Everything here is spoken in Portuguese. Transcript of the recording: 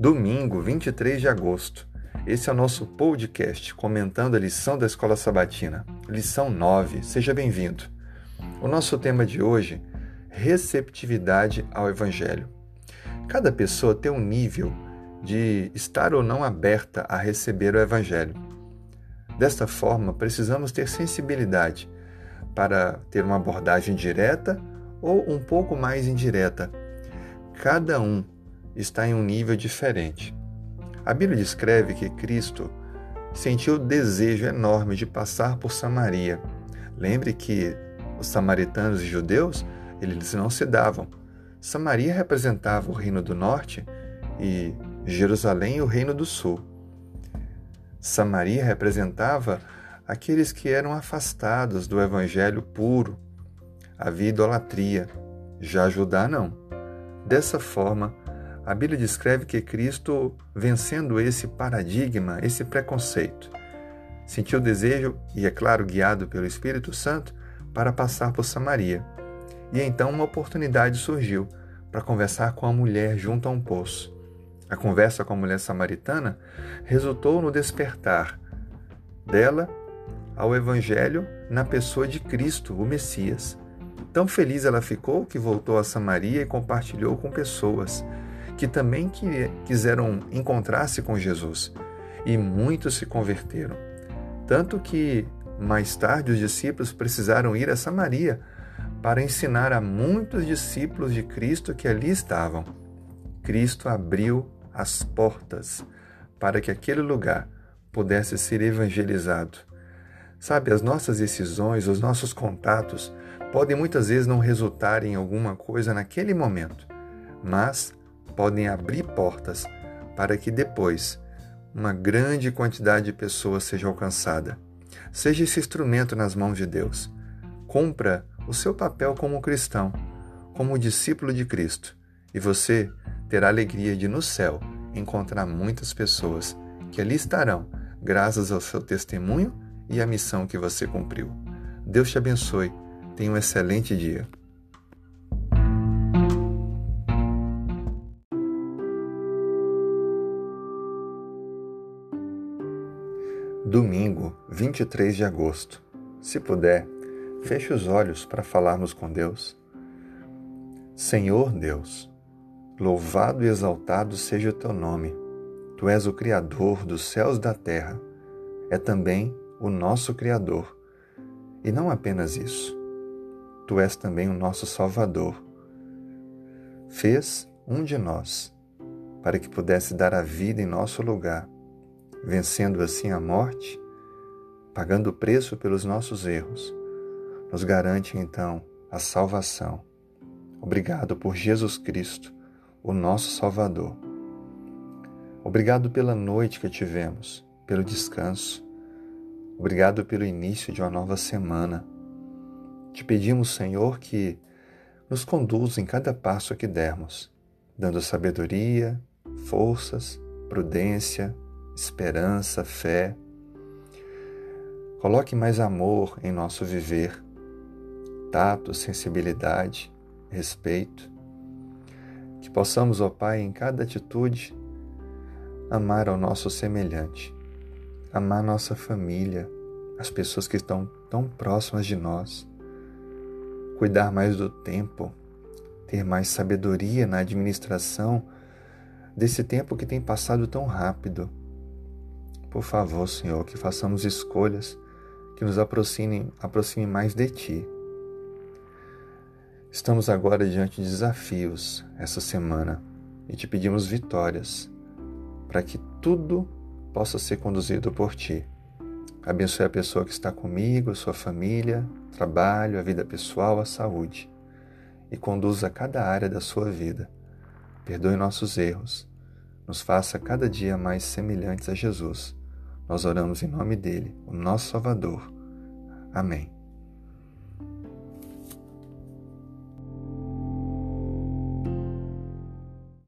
Domingo, 23 de agosto. Esse é o nosso podcast comentando a lição da Escola Sabatina, lição 9. Seja bem-vindo. O nosso tema de hoje, receptividade ao Evangelho. Cada pessoa tem um nível de estar ou não aberta a receber o Evangelho. Desta forma, precisamos ter sensibilidade para ter uma abordagem direta ou um pouco mais indireta. Cada um está em um nível diferente. A Bíblia descreve que Cristo sentiu o desejo enorme de passar por Samaria. Lembre que os samaritanos e judeus, eles não se davam. Samaria representava o reino do norte e Jerusalém o reino do sul. Samaria representava aqueles que eram afastados do evangelho puro, havia idolatria. Já Judá não. Dessa forma, a Bíblia descreve que Cristo, vencendo esse paradigma, esse preconceito, sentiu o desejo, e é claro, guiado pelo Espírito Santo, para passar por Samaria. E então uma oportunidade surgiu para conversar com a mulher junto a um poço. A conversa com a mulher samaritana resultou no despertar dela ao Evangelho na pessoa de Cristo, o Messias. Tão feliz ela ficou que voltou a Samaria e compartilhou com pessoas que também quiseram encontrar-se com Jesus. E muitos se converteram. Tanto que, mais tarde, os discípulos precisaram ir a Samaria para ensinar a muitos discípulos de Cristo que ali estavam. Cristo abriu as portas para que aquele lugar pudesse ser evangelizado. Sabe, as nossas decisões, os nossos contatos podem muitas vezes não resultar em alguma coisa naquele momento, mas podem abrir portas para que depois uma grande quantidade de pessoas seja alcançada. Seja esse instrumento nas mãos de Deus. Cumpra o seu papel como cristão, como discípulo de Cristo, e você terá a alegria de no céu encontrar muitas pessoas que ali estarão, graças ao seu testemunho e à missão que você cumpriu. Deus te abençoe Tenha um excelente dia. Domingo, 23 de agosto. Se puder, feche os olhos para falarmos com Deus. Senhor Deus, louvado e exaltado seja o teu nome. Tu és o Criador dos céus e da terra. É também o nosso Criador. E não apenas isso tu és também o nosso Salvador. Fez um de nós, para que pudesse dar a vida em nosso lugar, vencendo assim a morte, pagando o preço pelos nossos erros. Nos garante então a salvação. Obrigado por Jesus Cristo, o nosso Salvador. Obrigado pela noite que tivemos, pelo descanso. Obrigado pelo início de uma nova semana te pedimos, Senhor, que nos conduza em cada passo que dermos, dando sabedoria, forças, prudência, esperança, fé. Coloque mais amor em nosso viver, tato, sensibilidade, respeito. Que possamos, ó Pai, em cada atitude, amar ao nosso semelhante, amar nossa família, as pessoas que estão tão próximas de nós cuidar mais do tempo, ter mais sabedoria na administração desse tempo que tem passado tão rápido. Por favor, Senhor, que façamos escolhas que nos aproximem, aproximem mais de Ti. Estamos agora diante de desafios essa semana e te pedimos vitórias para que tudo possa ser conduzido por Ti. Abençoe a pessoa que está comigo, sua família, trabalho, a vida pessoal, a saúde. E conduza cada área da sua vida. Perdoe nossos erros. Nos faça cada dia mais semelhantes a Jesus. Nós oramos em nome dele, o nosso Salvador. Amém.